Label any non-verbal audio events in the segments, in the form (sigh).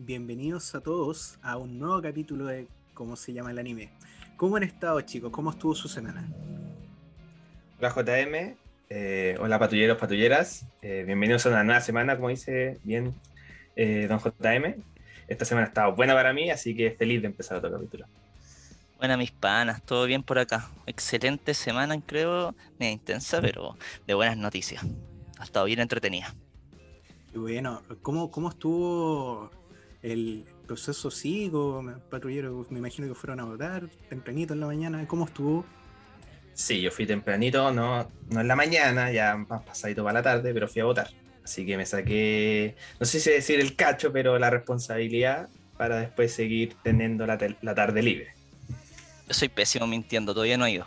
bienvenidos a todos a un nuevo capítulo de cómo se llama el anime. ¿Cómo han estado chicos? ¿Cómo estuvo su semana? Hola JM, eh, hola patrulleros, patrulleras, eh, bienvenidos a una nueva semana, como dice bien eh, don JM. Esta semana ha estado buena para mí, así que feliz de empezar otro capítulo. Buenas mis panas, todo bien por acá. Excelente semana, creo, media intensa, pero de buenas noticias. Ha estado bien entretenida. Y bueno, ¿cómo, cómo estuvo el proceso sigo, patrullero, me imagino que fueron a votar tempranito en la mañana, ¿cómo estuvo? Sí, yo fui tempranito, no, no en la mañana, ya más pasadito para la tarde, pero fui a votar. Así que me saqué, no sé si decir el cacho, pero la responsabilidad para después seguir teniendo la, la tarde libre. Yo soy pésimo mintiendo, todavía no he ido.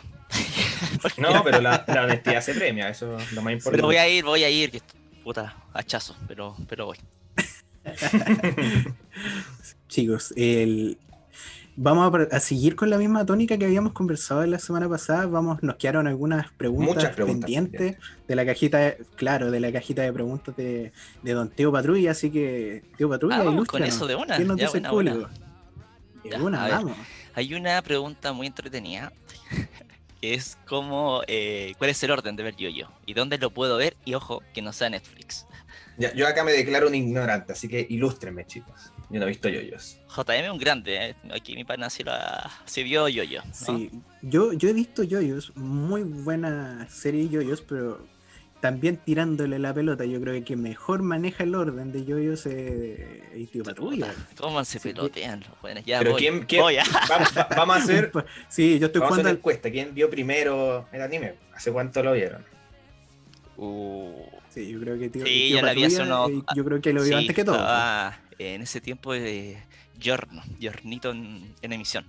(laughs) no, pero la, honestidad se premia, eso es lo más importante. Pero voy a ir, voy a ir, que puta, hachazo, pero, pero voy. (laughs) Chicos, el... vamos a, seguir con la misma tónica que habíamos conversado la semana pasada. Vamos, nos quedaron algunas preguntas, pendientes de la cajita, de, claro, de la cajita de preguntas de, Don Teo Patrulla. Así que, Teo Patrulla, ah, con eso de una. nos dice Hay una pregunta muy entretenida (laughs) que es como eh, cuál es el orden de ver yo-yo y dónde lo puedo ver y ojo que no sea Netflix yo acá me declaro un ignorante, así que ilústrenme, chicos. Yo no he visto yoyos. JM es un grande, ¿eh? aquí mi pana sí, sí vio yoyos. Sí, yo, yo he visto yoyos, muy buena serie de yoyos, pero también tirándole la pelota, yo creo que quien mejor maneja el orden de yoyos es Tío Patrulla. ¿Cómo se pelotean los buenos? Ya pero ¿quién, quién vamos, a (laughs) hacer. sí, yo estoy vamos jugando. A encuesta. ¿Quién vio primero el anime? ¿Hace cuánto lo vieron? Uh, Sí, yo creo que tío, sí, ya la vi hace unos... Yo creo que lo vio antes que todo. En ese tiempo de Giorno, Giornito en, emisión.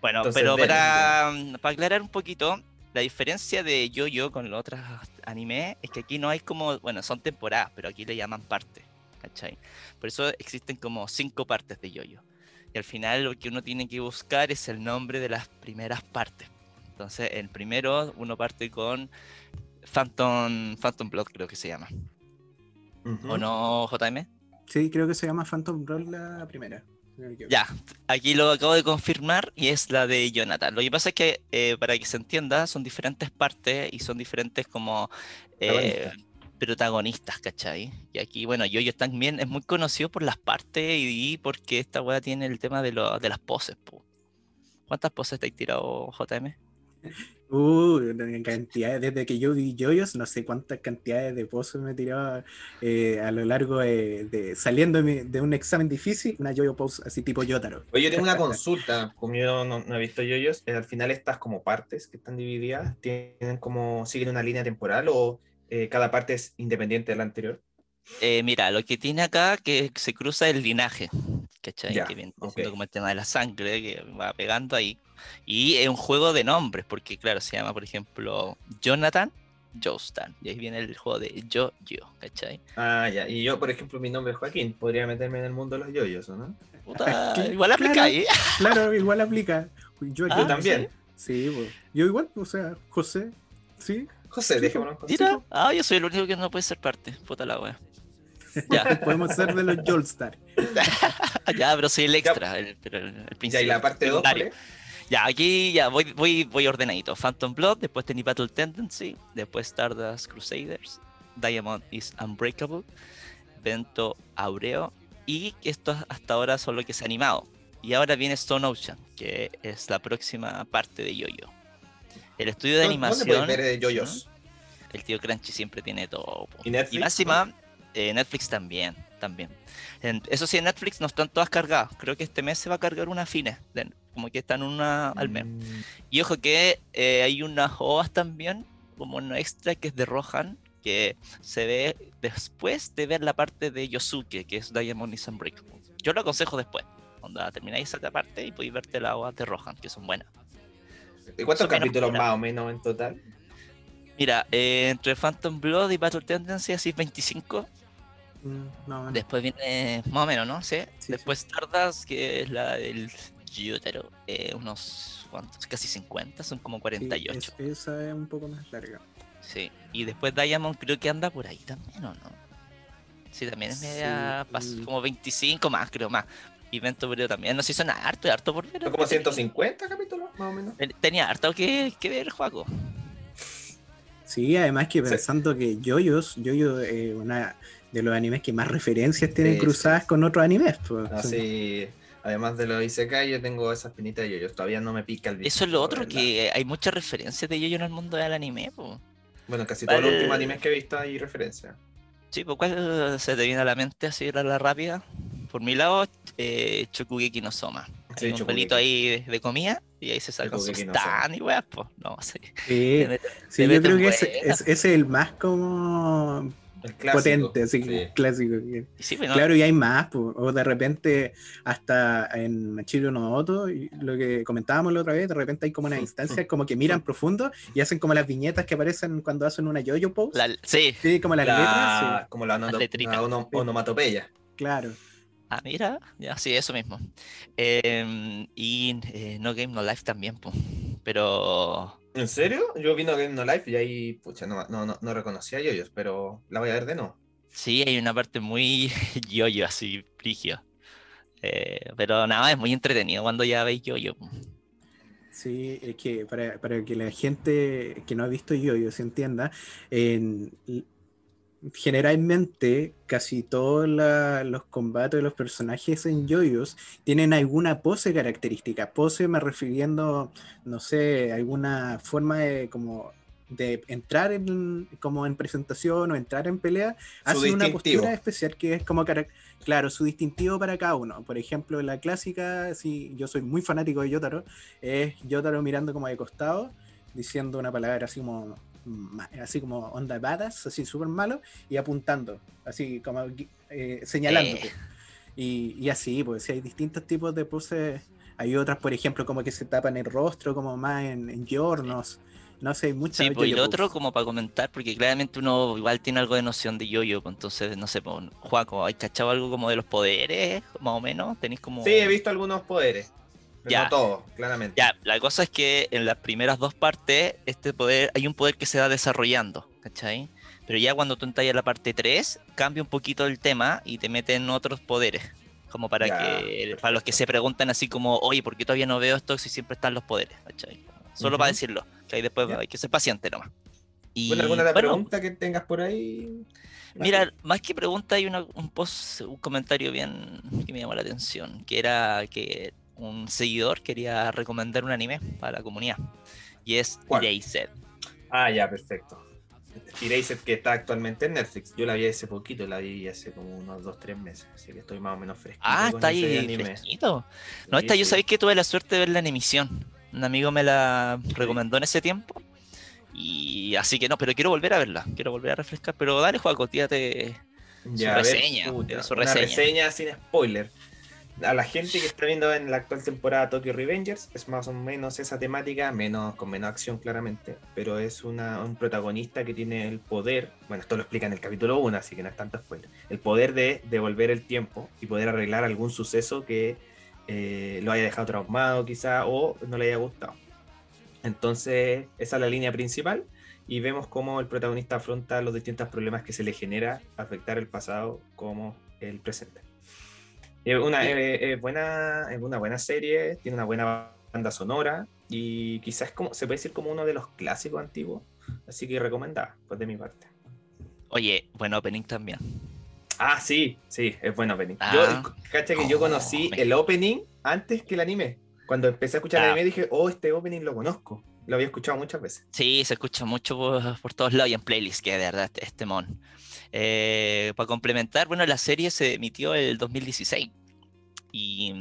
Bueno, pero para, para, aclarar un poquito, la diferencia de Yo-Yo con los otros animes es que aquí no hay como, bueno, son temporadas, pero aquí le llaman parte, ¿cachai? Por eso existen como cinco partes de Yo-Yo. Y al final lo que uno tiene que buscar es el nombre de las primeras partes. Entonces, el primero uno parte con Phantom, Phantom Blood creo que se llama. ¿O no, JM? Sí, creo que se llama Phantom Blood la primera. Ya, aquí lo acabo de confirmar y es la de Jonathan. Lo que pasa es que, eh, para que se entienda, son diferentes partes y son diferentes como eh, protagonistas, ¿cachai? Y aquí, bueno, Yoyo también es muy conocido por las partes y, porque esta weá tiene el tema de, lo, de las poses. ¿Cuántas poses te has tirado, JM? (laughs) Uh, cantidades, desde que yo vi Joyos, no sé cuántas cantidades de pozos me tiraba eh, a lo largo de, saliendo de, un examen difícil, una Joyo Pose así tipo Yotaro. Oye, yo tengo una (laughs) consulta, como yo no, he visto Joyos, eh, al final estas como partes que están divididas, ¿tienen como, siguen una línea temporal o eh, cada parte es independiente de la anterior? mira, lo que tiene acá que se cruza el linaje, ¿cachai? que viene como el tema de la sangre que va pegando ahí. Y es un juego de nombres, porque claro, se llama, por ejemplo, Jonathan Joestar. Y ahí viene el juego de Yo-Yo, ¿cachai? Ah, ya. Y yo, por ejemplo, mi nombre es Joaquín. Podría meterme en el mundo de los yoyos, ¿o no? (laughs) igual aplica claro, ahí. (laughs) Claro, igual aplica. Yo ah, también. Sí, pues. yo igual, o sea, José, sí. José, dejémonos. Mira, ah, yo soy el único que no puede ser parte. Puta la wea. Ya. (laughs) Podemos ser de los Jolstar. ya, pero soy el extra, el, pero el, Ya, y la parte 2, ya, aquí ya voy, voy, voy ordenadito. Phantom Blood, después tenía Battle Tendency, después Stardust Crusaders, Diamond is Unbreakable, Vento Aureo, y esto hasta ahora son lo que se ha animado. Y ahora viene Stone Ocean, que es la próxima parte de Yoyo. El estudio de animación. ¿Dónde ver Yoyos? El tío Crunchy siempre tiene todo. ¿Y Netflix? máxima, eh, Netflix también, también. eso sí, en Netflix no están todas cargadas. Creo que este mes se va a cargar una fine como que están una al mes. Mm. Y ojo que eh, hay unas ovas también, como una extra que es de Rohan, que se ve después de ver la parte de Yosuke, que es Diamond is Unbreakable. Yo lo aconsejo después, cuando termináis esa parte y podéis verte las ovas de Rohan, que son buenas. ¿Y cuántos capítulos más o menos en total? Mira, eh, entre Phantom Blood y Battle Tendency, así 25. Mm, después viene más o menos, ¿no? ¿Sí? Después Stardust, que es la del Yutaro, eh, unos ¿cuántos? casi 50, son como 48. esa es un poco más larga. Sí, y después Diamond creo que anda por ahí también, ¿o no? Sí, también es media. Como 25 más, creo, más. Y Vento también. No sé son harto, harto por ver. Como 150 capítulos, más o menos. Tenía harto que, que ver, Juaco. Sí, además que pensando que Yoyos, Yoyo es eh, una de los animes que más referencias tienen cruzadas con otros animes. Pues. Así, además de los Isekai, yo tengo esa espinita de Yoyos. Todavía no me pica el. Eso es lo otro, que hay muchas referencias de Yoyo en el mundo del anime. Pues. Bueno, casi todos los últimos animes que he visto hay referencia. Sí, pues ¿cuál se te viene a la mente así a la rápida? Por mi lado, eh, Chokugeki no Soma. Sí, un pelito ahí de, comida y ahí se saca su stand y weas, pues. No, sí. Sí, yo creo que ese, es, el más como potente, así clásico. Pues, claro, y hay más, o de repente hasta en Machiro no Oto, lo que comentábamos la otra vez, de repente hay como una instancia como que miran profundo y hacen como las viñetas que aparecen cuando hacen una yo-yo pose. sí. sí. como las letras. Como la, onomatopeya. Claro. Ah, mira, ya sí, eso mismo. Em, y eh, No Game No Life también, pues. Pero. ¿En serio? Yo vi No Game No Life y ahí, pucha, no, no, no, no reconocía yoyos, pero la voy a ver de no. Sí, hay una parte muy (laughs) yoyo, así, frigio. Eh, pero nada, es muy entretenido cuando ya veis yoyo. Sí, es que para, para, que la gente que no ha visto yoyo se entienda, en generalmente casi todos los combates de los personajes en yoyos tienen alguna pose característica. Pose me refiriendo, no sé, alguna forma de como de entrar en como en presentación o entrar en pelea, hace una postura especial que es como claro, su distintivo para cada uno. Por ejemplo, la clásica, si yo soy muy fanático de Yotaro, es Yotaro mirando como de costado, diciendo una palabra así como así como onda badass, así súper malo, y apuntando, así como eh, señalando. Eh. Y, así, pues si hay distintos tipos de poses. Hay otras, por ejemplo, como que se tapan el rostro, como más en, en yornos. No sé, hay muchas. Sí, pues, y otro, como para comentar, porque claramente uno igual tiene algo de noción de yoyo, pues entonces, no sé, pues, Juaco, ¿hay cachado algo como de los poderes, más o menos? ¿Tenéis como...? Sí, he visto algunos poderes ya. no todo, claramente. Ya, la cosa es que en las primeras dos partes, este poder, hay un poder que se va desarrollando, ¿cachai? Pero ya cuando tú entras a la parte 3, cambia un poquito el tema y te meten otros poderes. Como para que, para los que se preguntan así como, oye, ¿por qué todavía no veo esto si siempre están los poderes? ¿cachai? Solo para decirlo, que ahí después hay que ser paciente nomás. Y, ¿Alguna pregunta que tengas por ahí? Mira, más que pregunta, hay un post, un comentario bien que me llamó la atención, que era que un seguidor quería recomendar un anime para la comunidad. Y es Erased. Ah, ya, perfecto. Erased que está actualmente en Netflix. Yo la vi hace poquito, la vi hace como unos 2-3 meses. Así que estoy más o menos fresquito. Ah, está ahí fresquito. No, esta yo sabéis que tuve la suerte de verla en emisión. Un amigo me la recomendó en ese tiempo. Y así que no, pero quiero volver a verla. Quiero volver a refrescar. Pero dale, Juaco, tírate su reseña. su reseña. reseña sin spoiler a la gente que está viendo en la actual temporada Tokyo Revengers es más o menos esa temática, menos con menos acción claramente, pero es una, un protagonista que tiene el poder, bueno, esto lo explica en el capítulo 1, así que no es tanto spoiler, el poder de devolver el tiempo y poder arreglar algún suceso que eh, lo haya dejado traumado quizá o no le haya gustado. Entonces, esa es la línea principal y vemos cómo el protagonista afronta los distintos problemas que se le genera afectar el pasado como el presente. Es una, buena, es una buena serie, tiene una buena banda sonora y quizás como, se puede decir como uno de los clásicos antiguos. Así que recomendada, pues de mi parte. Oye, buen opening también. Ah, sí, sí, es buen opening. yo, ah. cacha que yo conocí el opening antes que el anime. Cuando empecé a escuchar el anime dije, oh, este opening lo conozco. Lo había escuchado muchas veces. Sí, se escucha mucho por, todos lados y en playlists, que de verdad, este, este mon. Eh, para complementar, bueno, la serie se emitió el 2016 y,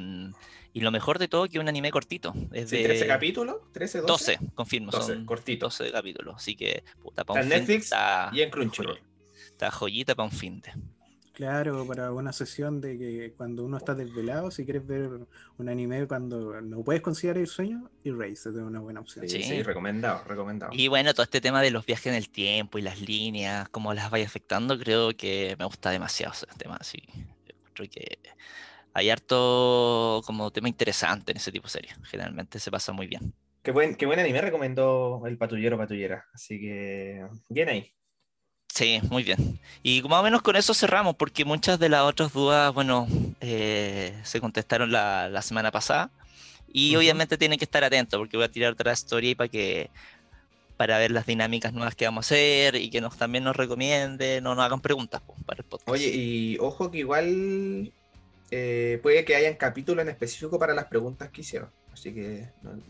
y lo mejor de todo que un anime cortito. Es de 13 capítulos, 13, 12. 12, confirmo, 12, son cortito. 12 capítulos, así que puta, para un Netflix y en Crunchyroll. Está joyita para un fin de. Claro, para una sesión de que cuando uno está desvelado, si quieres ver un anime cuando no puedes considerar el sueño, Erase es una buena opción. Sí, sí, recomendado, recomendado. Y bueno, todo este tema de los viajes en el tiempo y las líneas, cómo las vaya afectando, creo que me gusta demasiado ese tema. Sí, creo que hay harto como tema interesante en ese tipo de series. Generalmente se pasa muy bien. Qué buen, qué buen anime recomendó el patrullero patullera. Así que bien ahí. Sí, muy bien. Y más o menos con eso cerramos, porque muchas de las otras dudas, bueno, eh, se contestaron la, la, semana pasada. Y obviamente tienen que estar atentos, porque voy a tirar otra story para que para ver las dinámicas nuevas que vamos a hacer y que nos también nos recomienden o nos hagan preguntas para el podcast. Oye, y ojo que igual eh, puede que hayan capítulos en específico para las preguntas que hicieron. Así que.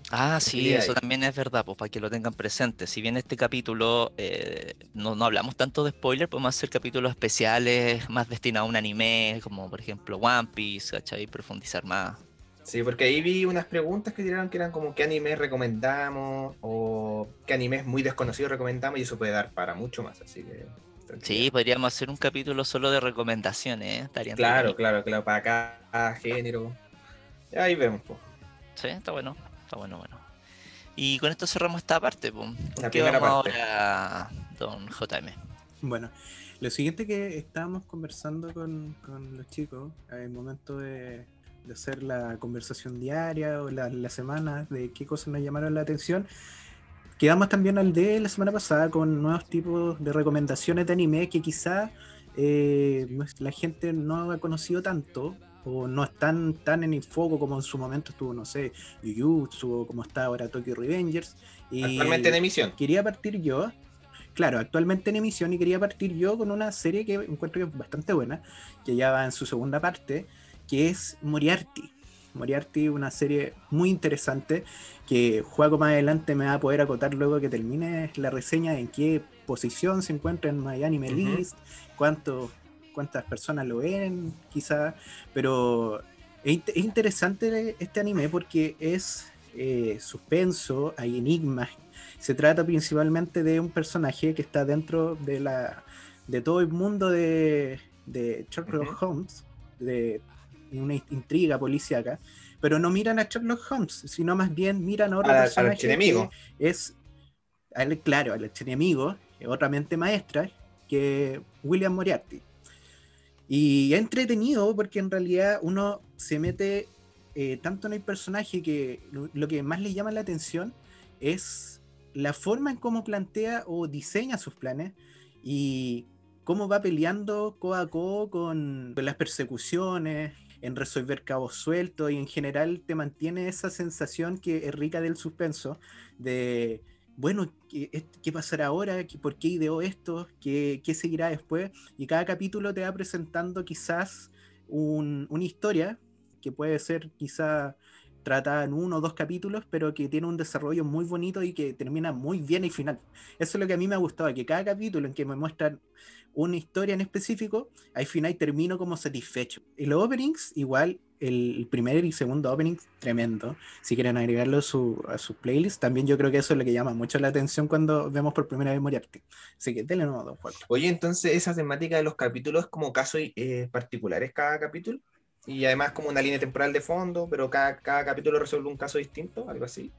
ah, sí, eso también es verdad, pues para que lo tengan presente. Si bien este capítulo eh, no, no, hablamos tanto de spoiler, podemos hacer capítulos especiales más destinados a un anime, como por ejemplo One Piece, ¿cachai? Profundizar más. Sí, porque ahí vi unas preguntas que tiraron que eran como qué anime recomendamos o qué anime es muy desconocido recomendamos y eso puede dar para mucho más, así que... Sí, podríamos hacer un capítulo solo de recomendaciones, ¿eh? claro, claro, claro, para cada género. Ahí vemos, pues. Sí, está bueno, está bueno, bueno. Y con esto cerramos esta parte, pues. ¿Qué vamos ahora, don JM? Bueno, lo siguiente que estábamos conversando con, con los chicos, el momento de, de hacer la conversación diaria o la, la, semana de qué cosas nos llamaron la atención. Quedamos también al de la semana pasada con nuevos tipos de recomendaciones de anime que quizá eh, la gente no ha conocido tanto o no están tan en el foco como en su momento estuvo, no sé, Jujutsu o como está ahora Tokyo Revengers. Y actualmente en emisión. Quería partir yo, claro, actualmente en emisión y quería partir yo con una serie que encuentro que es bastante buena, que ya va en su segunda parte, que es Moriarty. Moriarty, una serie muy interesante que juego más adelante me va a poder acotar luego que termine la reseña en qué posición se encuentra en My Anime List, cuánto, cuántas personas lo ven, quizá, pero es, interesante este anime porque es eh, suspenso, hay enigmas. Se trata principalmente de un personaje que está dentro de la de todo el mundo de, de Sherlock Holmes, de una intriga policíaca, pero no miran a Sherlock Holmes, sino más bien miran a otro personaje enemigo. es, claro, al enemigo, otra mente maestra, que William Moriarty. Y entretenido porque en realidad uno se mete eh, tanto en el personaje que lo que más le llama la atención es la forma en cómo plantea o diseña sus planes y cómo va peleando codo a codo con, con las persecuciones, en resolver cabos sueltos y en general te mantiene esa sensación que es rica del suspenso, de, bueno, ¿qué, qué pasará ahora? ¿Por qué ideó esto? ¿Qué, ¿Qué, seguirá después? Y cada capítulo te va presentando quizás un, una historia que puede ser quizá tratada en uno o dos capítulos, pero que tiene un desarrollo muy bonito y que termina muy bien el final. Eso es lo que a mí me ha gustado, que cada capítulo en que me muestran una historia en específico, al final termino como satisfecho. Y los openings, igual, el primer y segundo opening, tremendo. Si quieren agregarlo a su, a su playlist, también yo creo que eso es lo que llama mucho la atención cuando vemos por primera vez Moriarty. Así que denle nuevo dos juegos. Oye, entonces esa temática de los capítulos es como casos eh, particulares cada capítulo. Y además como una línea temporal de fondo, pero cada, cada capítulo resuelve un caso distinto, algo así.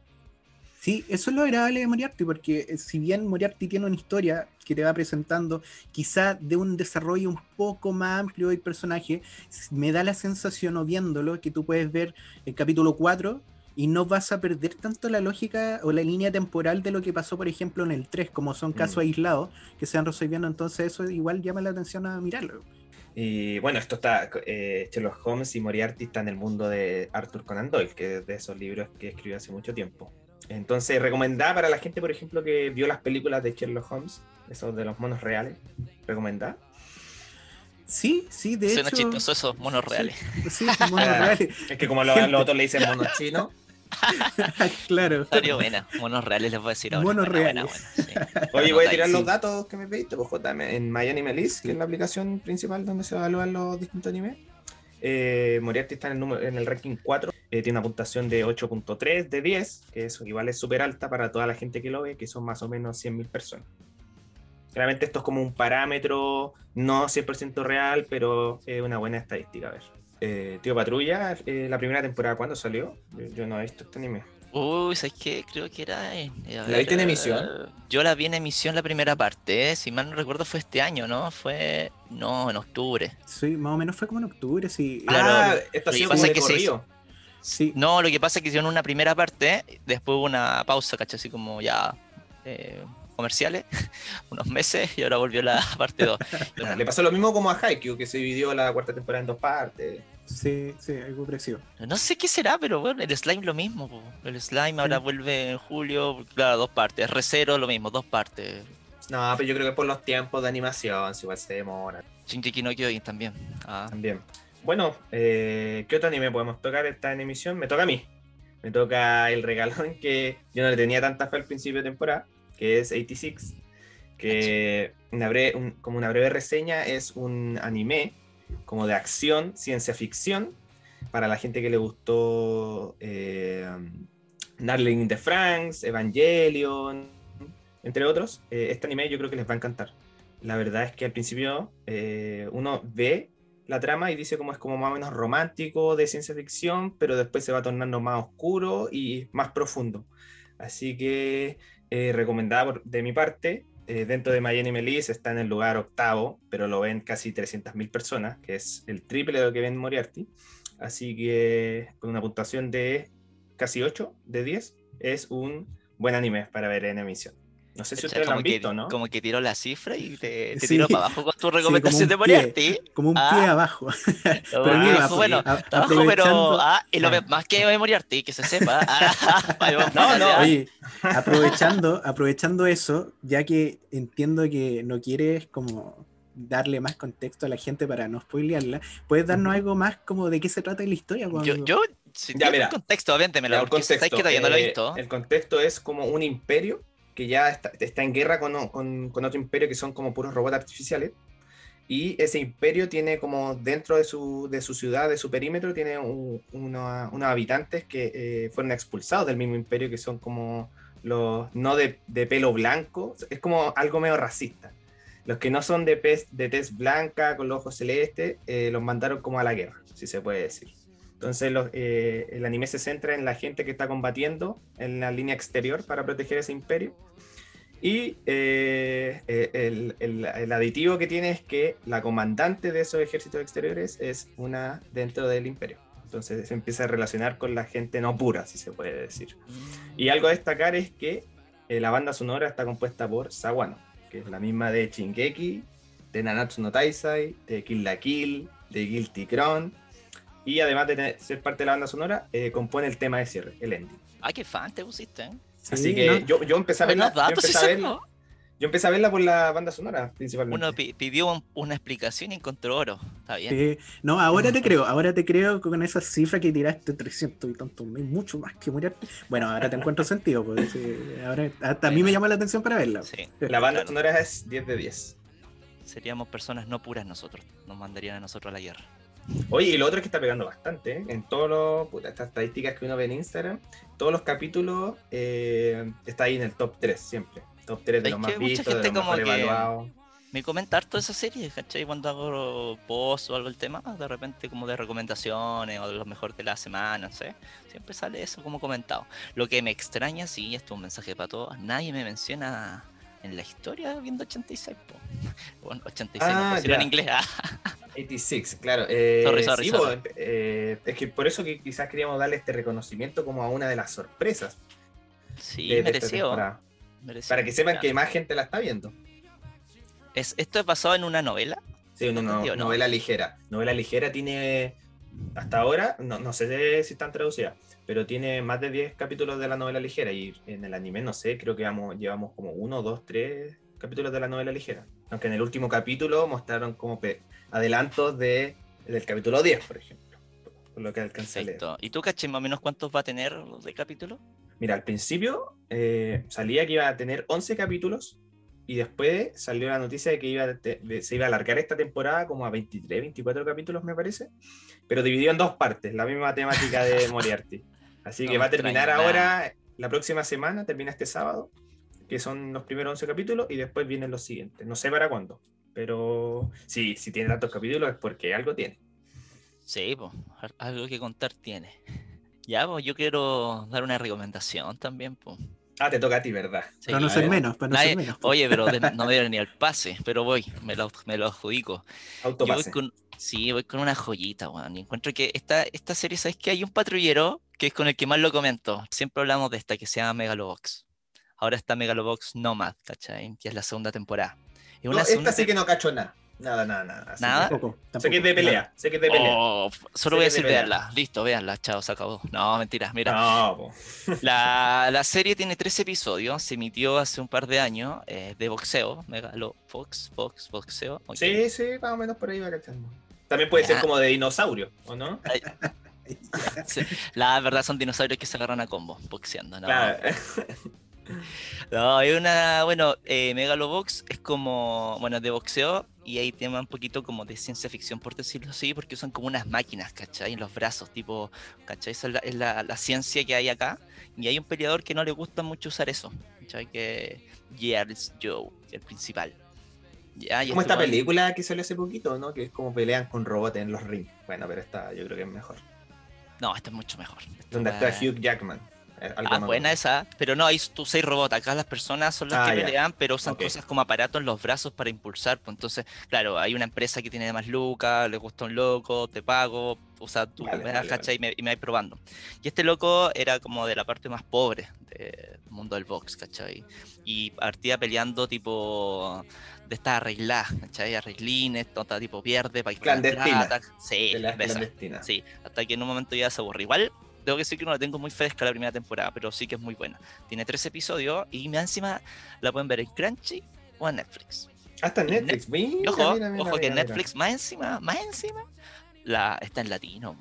Sí, eso es lo agradable de Moriarty, porque eh, si bien Moriarty tiene una historia que te va presentando, quizá de un desarrollo un poco más amplio del personaje, me da la sensación, o viéndolo, que tú puedes ver el capítulo 4 y no vas a perder tanto la lógica o la línea temporal de lo que pasó, por ejemplo, en el 3, como son casos mm. aislados que se van resolviendo, entonces eso igual llama la atención a mirarlo. Y bueno, esto está, eh, Sherlock Holmes y Moriarty está en el mundo de Arthur Conan Doyle, que es de esos libros que escribió hace mucho tiempo. Entonces, recomendada para la gente, por ejemplo, que vio las películas de Sherlock Holmes, esos de los monos reales. ¿Recomendada? Sí, sí, de Suena hecho. Suena chistoso esos monos reales. Sí, monos (laughs) reales. Es que como los, otros le dicen (laughs) monos chinos. (laughs) claro. Historia buena. Monos reales les voy a decir ahora. Monos reales. Oye, voy a tirar los datos que me pediste, pues, en MyAnimeList, que es la aplicación principal donde se evalúan los distintos animes. Eh, Moriarty está en el, número, en el ranking 4, eh, tiene una puntuación de 8.3 de 10, que eso igual es súper alta para toda la gente que lo ve, que son más o menos 100.000 personas. Claramente esto es como un parámetro no 100% real, pero es una buena estadística. A ver. Eh, Tío Patrulla, eh, la primera temporada, ¿cuándo salió? Yo, no he visto este anime. Uy, ¿sabes qué? Creo que era. ¿La viste en emisión? Yo la vi en emisión la primera parte, ¿eh? si mal no recuerdo fue este año, ¿no? Fue. No, en octubre. Sí, más o menos fue como en octubre, sí. Claro, ah, esto sí pasa que se Sí. No, lo que pasa es que hicieron una primera parte, después hubo una pausa, ¿cachai? Así como ya. comerciales, (laughs) unos meses, y ahora volvió la (laughs) parte 2. (laughs) Le pasó lo mismo como a Haikyuu, que se dividió la cuarta temporada en dos partes. Sí, sí, algo parecido. No sé qué será, pero bueno, el slime lo mismo. El slime ahora vuelve en julio, claro, dos partes. R0 lo mismo, dos partes. No, pero yo creo que por los tiempos de animación, si igual se demora. Shinji no Kyojin también. Ah. También. Bueno, eh, ¿qué otro anime podemos tocar? esta en emisión. Me toca a mí. Me toca el regalón que yo no le tenía tanta fe al principio de temporada, que es 86. Que una como una breve reseña es un anime como de acción, ciencia ficción, para la gente que le gustó eh, Narling in the Franks, Evangelion, entre otros. Eh, este anime yo creo que les va a encantar. La verdad es que al principio eh, uno ve la trama y dice como es como más o menos romántico de ciencia ficción, pero después se va tornando más oscuro y más profundo. Así que eh, recomendada de mi parte. Eh, dentro de Miami Melis está en el lugar octavo, pero lo ven casi 300.000 personas, que es el triple de lo que ven Moriarty. Así que con una puntuación de casi 8 de 10, es un buen anime para ver en emisión. No sé si ustedes lo han visto, ¿no? Como que tiró la cifra y te, tiró para abajo con tu recomendación de Moriarty. Como un pie ah. abajo. (laughs) pero mira, bueno, abajo, pero ah, y lo más que Moriarty, que se sepa. (laughs) Ah, no, no. Oye, aprovechando, aprovechando eso, ya que entiendo que no quieres como darle más contexto a la gente para no spoilearla, ¿puedes darnos algo más como de qué se trata la historia? Yo, yo ya, mira, el contexto, obviamente, me lo porque contexto, que todavía no lo he eh, visto. El contexto es como un imperio que ya está, está en guerra con, con, otro imperio que son como puros robots artificiales. Y ese imperio tiene como dentro de su, de su ciudad, de su perímetro, tiene unos habitantes que eh, fueron expulsados del mismo imperio, que son como los no de, de, pelo blanco, es como algo medio racista. Los que no son de, pez, de tez blanca, con los ojos celestes, eh, los mandaron como a la guerra, si se puede decir. Entonces eh, el anime se centra en la gente que está combatiendo en la línea exterior para proteger ese imperio. Y eh, eh, el, aditivo que tiene es que la comandante de esos ejércitos exteriores es una dentro del imperio. Entonces se empieza a relacionar con la gente no pura, si se puede decir. Y algo a destacar es que la banda sonora está compuesta por Sawano, que es la misma de Shingeki, de Nanatsu no Taisai, de Kill la Kill, de Guilty Crown y además de ser parte de la banda sonora, eh, compone el tema de cierre, el ending. Ay, qué fan te pusiste. ¿eh? Así que yo, yo, empecé a verla. Yo empecé a verla, yo empecé a verla por la banda sonora, principalmente. Uno pidió una explicación y encontró oro. Está bien. no, ahora te creo, ahora te creo con esa cifra que tiraste 300 y tantos mucho más que morir. Bueno, ahora te encuentro sentido, pues, ahora, hasta a mí me llama la atención para verla. Sí, la banda sonora es 10 de 10. Seríamos personas no puras nosotros, nos mandarían a nosotros a la guerra. Oye, y lo otro es que está pegando bastante, ¿eh? En todos los, estas estadísticas que uno ve en Instagram, todos los capítulos eh, está ahí en el top 3 siempre. Top 3 de los más vistos, de los mejor evaluados. Me comenta harto esa serie, ¿cachai? Cuando hago post o algo el tema, de repente como de recomendaciones o de los mejores de la semana, no sé. Siempre sale eso como comentado. Lo que me extraña, sí, esto es un mensaje para todos, nadie me menciona en la historia viendo 86. Bueno, 86 ah, no en inglés. (laughs) 86, ah. claro. Eh, eh, es que por eso que quizás queríamos darle este reconocimiento como a una de las sorpresas. Sí, mereció, Para que sepan que más gente la está viendo. ¿Es, ¿Esto es basado en una novela? Sí, una novela ligera. Novela ligera tiene, hasta ahora, no, no sé si están traducidas, pero tiene más de 10 capítulos de la novela ligera y en el anime, no sé, creo que vamos, llevamos como uno, dos, tres capítulos de la novela ligera. Aunque en el último capítulo mostraron como adelantos de, del capítulo 10, por ejemplo, por lo que alcancé a leer. ¿Y tú, caché, más o menos cuántos va a tener de capítulo? Mira, al principio eh, salía que iba a tener 11 capítulos y después salió la noticia de que iba se iba a alargar esta temporada como a 23, 24 capítulos, me parece, pero dividido en dos partes, la misma temática de (laughs) Moriarty. Así que va a terminar ahora, la próxima semana, termina este sábado, que son los primeros 11 capítulos, y después vienen los siguientes. No sé para cuándo, pero sí, si tiene tantos capítulos es porque algo tiene. Sí, pues, algo que contar tiene. (laughs) Ya, pues yo quiero dar una recomendación también, pues. Ah, te toca a ti, ¿verdad? para no ser menos, para no ser menos. Oye, pero (laughs) no me dieron ni al pase, pero voy, me lo, me lo adjudico. Autopase. sí, voy con una joyita, weón. Y encuentro que esta, esta serie, ¿sabes que Hay un patrullero que es con el que más lo comento. Siempre hablamos de esta que se llama Megalobox. ahora está Megalobox Nomad, ¿cachai? Que es la segunda temporada. Esta sí que no cacho nada. Nada, nada, nada. ¿Nada? sé que es de pelea. Sé que es de pelea. Oh, solo voy a decir veanla. Listo, veanla. Chao, se acabó. No, mentira. Mira. No, (laughs) la, la, serie tiene tres episodios. Se emitió hace un par de años eh, de boxeo. Megalo Fox, Fox, boxeo. Sí, sí, más o menos por ahí va cachando. También puede ser como de dinosaurio, ¿o no? (laughs) La verdad son dinosaurios que se agarran a combo, boxeando. ¿no? Claro. (laughs) (laughs) No, hay una, bueno, eh, Megalobox es como, bueno, de boxeo y ahí tema un poquito como de ciencia ficción, por decirlo así, porque usan como unas máquinas, ¿cachai? En los brazos, tipo, ¿cachai? Esa es, la, la, ciencia que hay acá. Y hay un peleador que no le gusta mucho usar eso, ¿cachai? Que Gears Joe, el principal. Ya, como esta película que salió hace poquito, ¿no? Que es como pelean con robots en los rings. Bueno, pero esta yo creo que es mejor. No, esta es mucho mejor. Donde está Hugh Jackman. Eh, ah, buena esa. Pero no, ahí tú seis robots. Acá las personas son las ah, que pelean, pero usan cosas como aparatos en los brazos para impulsar. Pues entonces, claro, hay una empresa que tiene más lucas, le gusta un loco, te pago, o sea, tú me das, Y me, y me vas probando. Y este loco era como de la parte más pobre del mundo del box, ¿cachai? Y partía peleando tipo de estas arregladas, ¿cachai? Arreglines, tota, tipo pierde para que Clandestina. Sí, sí, hasta que en un momento ya se aburre. Igual tengo que decir que no la tengo muy fresca la primera temporada, pero sí que es muy buena. Tiene tres episodios y encima la pueden ver en Crunchy o en Netflix. Hasta en Netflix, ojo, ojo que Netflix más encima, más encima, la, está en latino.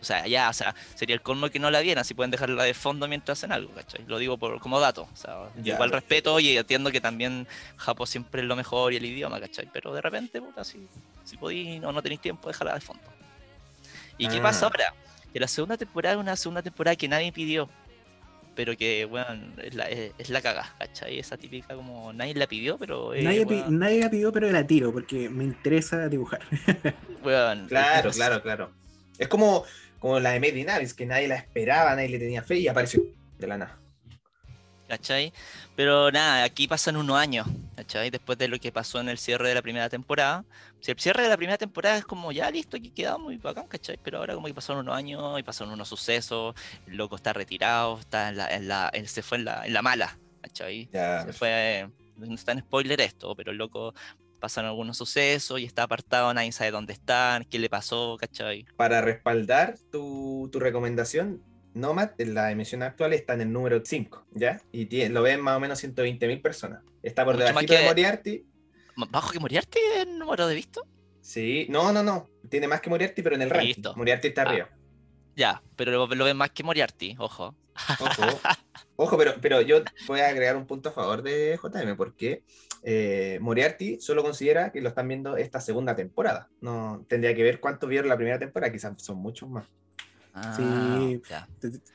O sea, ya, o sea, sería el colmo que no la vieran, así pueden dejarla de fondo mientras hacen algo, ¿cachai? Lo digo por, como dato. O sea, igual respeto y entiendo que también Japón siempre es lo mejor y el idioma, ¿cachai? Pero de repente, puta, si, si podéis o no tenéis tiempo, déjala de fondo. ¿Y qué pasa ah. ahora? Que la segunda temporada es una segunda temporada que nadie pidió. Pero que, bueno, es la, es, la caga, ¿cachai? Esa típica como nadie la pidió, pero. Eh, nadie, la pidió, pero la tiro, porque me interesa dibujar. (laughs) bueno, claro, claro, claro. Es como, como la de Made que nadie la esperaba, nadie le tenía fe y apareció de la nada. ¿Cachai? Pero nada, aquí pasan unos años, ¿cachai? Después de lo que pasó en el cierre de la primera temporada. Si el cierre de la primera temporada es como, ya listo, aquí quedamos muy bacán, ¿cachai? Pero ahora como que pasaron unos años y pasaron unos sucesos, el loco está retirado, está en la, en la, él se fue en la, en la mala, ¿cachai? Se fue, no está en spoiler esto, pero el loco pasaron algunos sucesos y está apartado, nadie sabe dónde están, qué le pasó, ¿cachai? Para respaldar tu, tu recomendación, Nomad en la emisión actual está en el número 5, ¿ya? Y lo ven más o menos 120.000 personas. Está por debajo de Moriarty. ¿Bajo que Moriarty el número de visto? Sí, no, no, no. Tiene más que Moriarty, pero en el ranking. Moriarty está ah. arriba. Ya, pero lo, ven más que Moriarty, ojo. Ojo, (laughs) ojo pero, pero yo voy a agregar un punto a favor de JM, porque eh, Moriarty solo considera que lo están viendo esta segunda temporada. No tendría que ver cuántos vieron la primera temporada, quizás son muchos más sí, ya.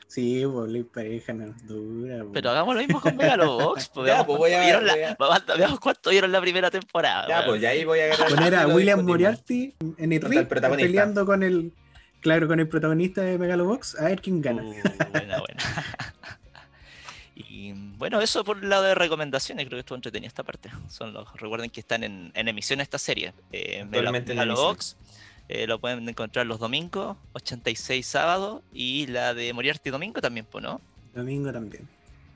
sí, pues, pareja no dura. Pero hagamos lo mismo con Megalobox. (laughs) Pues, ya, pues voy a, veamos cuánto vieron la primera temporada. Ya, pues ya ahí voy a agarrar. Poner a William Moriarty en el ring peleando con el, claro, con el protagonista de Megalobox, a ver quién gana. Uh, buena, buena. (laughs) y bueno, eso por el lado de recomendaciones, creo que estuvo entretenida esta parte. Son los, recuerden que están en, en emisión esta serie. Eh, Megalobox. Eh, lo pueden encontrar los domingos, 86 sábados y la de Moriarty domingo también, ¿no? Domingo también.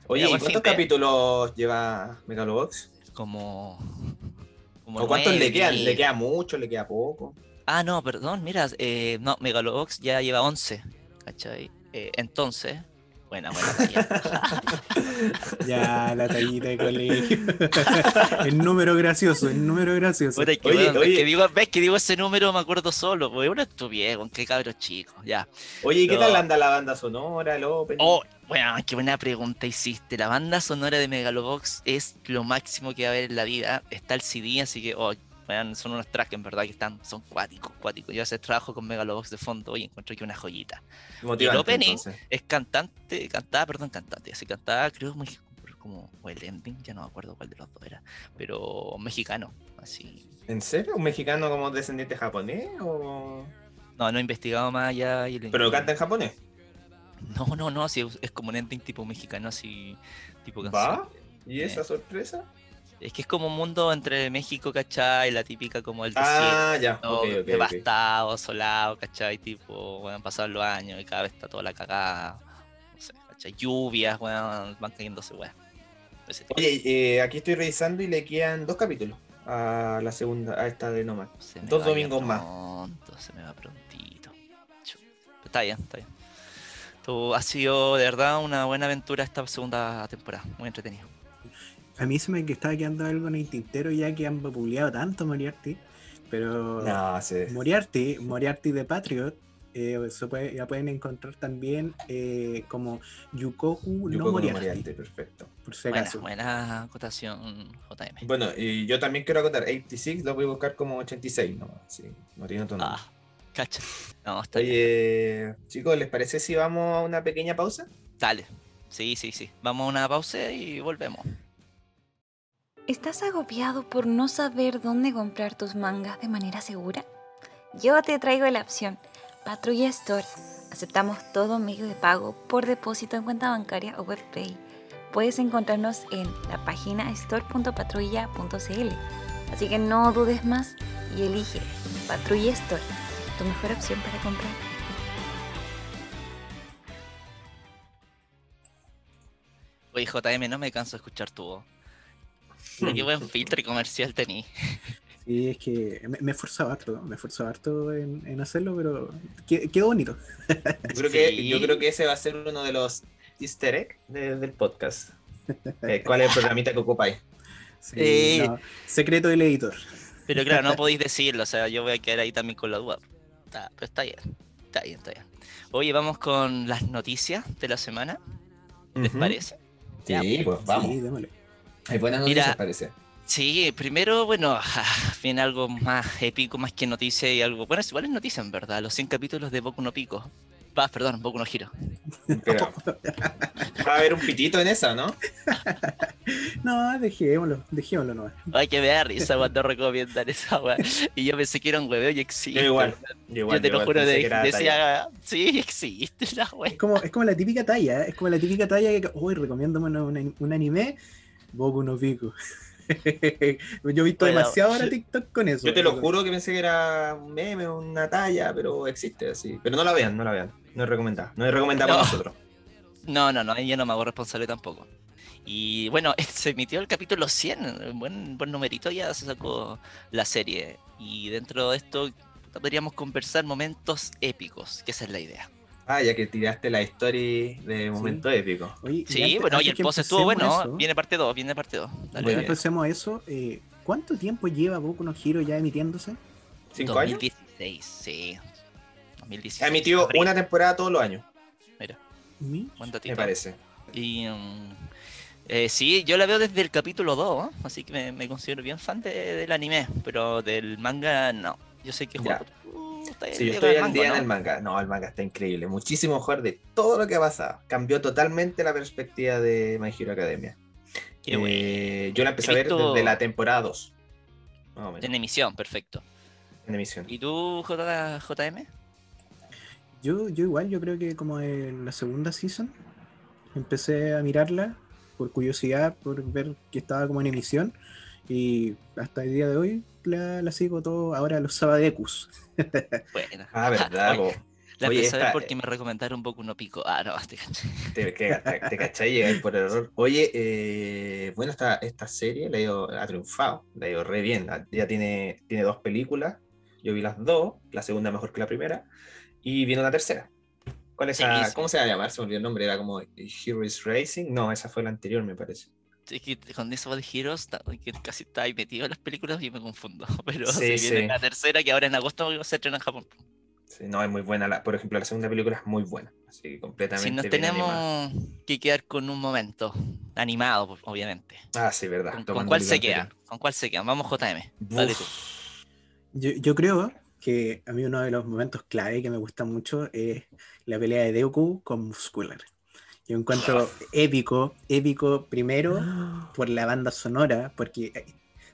Oye, ¿cuántos capítulos lleva Megalobox? Como. como cuántos le quedan? ¿Le queda mucho? ¿Le queda poco? Ah, no, perdón, mira, eh, no, Megalobox ya lleva 11, ¿cachai? Eh, entonces, Buena, buena (laughs) ya, la tallita de colegio. (laughs) el número gracioso, el número gracioso. oye, oye. Que digo, ves que digo ese número, me acuerdo solo. Pues una estupidez, con qué cabros chicos, ya. Oye, ¿y qué tal anda la banda sonora, el? Oh, bueno, qué buena pregunta hiciste. La banda sonora de Megalobox es lo máximo que va a haber en la vida. Está el CD, así que, oh, son unos tracks en verdad que están, son cuáticos, cuáticos. Yo hace trabajo con Megalobox de fondo y encuentro que una joyita. y el opening es cantante, cantaba, perdón, cantante, así cantaba, creo como o el ending, ya no me acuerdo cuál de los dos era, pero mexicano, así. ¿En serio? ¿Un mexicano como descendiente japonés o...? No, no he investigado más allá. ¿Pero canta en japonés? No, no, no, así es como un ending tipo mexicano, así, tipo canción. ¿Va? ¿Y esa sorpresa? Es que es como un mundo entre México, ¿cachai? La típica como el ah, ya. devastado, solado, ¿cachai? Tipo, bueno, han pasado los años y cada vez está toda la cagada. No sé, ¿cachai? Lluvias, bueno, van cayéndose, weón. Oye, eh, aquí estoy revisando y le quedan dos capítulos a la segunda, a esta de Nomad. Dos domingos más. Se me va prontito. Está bien, está bien. Tú, ha sido de verdad una buena aventura esta segunda temporada, muy entretenido. A mí se me estaba quedando algo en el tintero ya que han publicado tanto Moriarty, pero no, Moriarty, Moriarty de Patriot, eh, puede, ya pueden encontrar también eh, como Yukoku, no Moriarty. perfecto. Por si acaso. Buena, acotación, JM. Bueno, y yo también quiero acotar, 86 lo voy a buscar como 86, no, sí, no tiene otro nombre. Ah, cacha. No, está Oye, chicos, ¿les parece si vamos a una pequeña pausa? Dale. Sí, sí, sí. Vamos a una pausa y volvemos. ¿Estás agobiado por no saber dónde comprar tus mangas de manera segura? Yo te traigo la opción Patrulla Store. Aceptamos todo medio de pago por depósito en cuenta bancaria o webpay. Puedes encontrarnos en la página store.patrulla.cl. Así que no dudes más y elige Patrulla Store, tu mejor opción para comprar. Oye, JM, no me canso de escuchar tu voz. Qué (laughs) buen filtro y comercial tení. Sí, es que me, me esforzado harto, me esforzado harto en, en hacerlo, pero qué, bonito. Yo creo, que, yo creo que ese va a ser uno de los easter eggs del podcast. Eh, ¿Cuál es el programita que ocupáis? Sí, secreto del editor. Pero claro, no (laughs) podéis decirlo, o sea, yo voy a quedar ahí también con la duda. Está, pero está bien, está bien, está bien. Oye, vamos con las noticias de la semana. ¿Les parece? Sí, pues vamos. Sí, démosle. Hay buenas noticias, parece. Sí, primero, bueno, (laughs) viene algo más épico, más que noticia y algo. Bueno, es igual es noticia en verdad, los 100 capítulos de Boku no Pico. Va, perdón, Boku no Giro. (laughs) va a haber un pitito en esa, ¿no? (laughs) no, dejémoslo, dejémoslo nomás. Hay que ver risa cuando recomiendan esa weá. Y yo pensé que era un hueveo y existe. Yo igual, yo, igual, yo te lo juro, de, decía, sí, existe la weá. Es como, es como la típica talla, ¿eh? es como la típica talla que, uy, recomiendo un, un anime, Boku no Pico. (laughs) yo he visto demasiado ahora TikTok con eso. Yo te lo juro que pensé que era un meme, una talla, pero existe así. Pero no la vean, no la vean. No es recomendada. No es recomendada para nosotros. No, no, no, yo no me hago responsable tampoco. Y bueno, (laughs) se emitió el capítulo 100, buen, buen numerito ya se sacó la serie. Y dentro de esto podríamos conversar momentos épicos, que esa es la idea. Ah, ya que tiraste la historia de momento épico. sí, bueno, y el post estuvo bueno. viene parte 2, viene parte 2. Bueno, empecemos eso. Eh, ¿Cuánto tiempo lleva Boku no Hero ya emitiéndose? ¿Cinco 2016, años? sí. 2016. Ha emitido una temporada todos los años. Mira. Me parece. Y. Um, eh, sí, yo la veo desde el capítulo 2, así que me, considero bien fan del anime, pero del manga no. Yo sé que sí, yo estoy al día en el manga. No, el manga está increíble. Muchísimo mejor de todo lo que ha pasado. Cambió totalmente la perspectiva de My Hero Academia. Eh, yo la empecé a ver desde la temporada 2. En emisión, perfecto. En emisión. ¿Y tú, JM? Yo, yo igual, yo creo que como en la segunda season empecé a mirarla por curiosidad, por ver que estaba como en emisión. Y hasta el día de hoy la, sigo todo ahora los sabadecus. (laughs) Bueno. Ah, verdad, La Oye, empecé a ver porque me recomendaron un poco uno pico. Ah, no, te caché. Te, te, caché por error. Oye, eh, bueno, esta, esta serie la ha, ha triunfado, la ha ido re bien. Ya tiene, tiene dos películas. Yo vi las dos, la segunda mejor que la primera. Y viene una tercera. ¿Cuál es ¿Cómo se va a llamar? Se me olvidó el nombre. Era como Heroes Racing. No, esa fue la anterior, me parece es que con eso de Heroes, que casi está ahí metido en las películas y me confundo. (laughs) Pero si viene la tercera, que ahora en agosto se estrena en Japón. Sí, no, es muy buena. por ejemplo, la segunda película es muy buena. Así que completamente. Si nos tenemos que quedar con un momento animado, pues, obviamente. Ah, sí, verdad. ¿Con, cuál se queda? ¿Con cuál se queda? Vamos, JM. Dale tú. Yo, yo, creo que a mí uno de los momentos clave que me gusta mucho es la pelea de Deku con Muscular. Yo encuentro épico, épico primero (gasps) por la banda sonora, porque eh,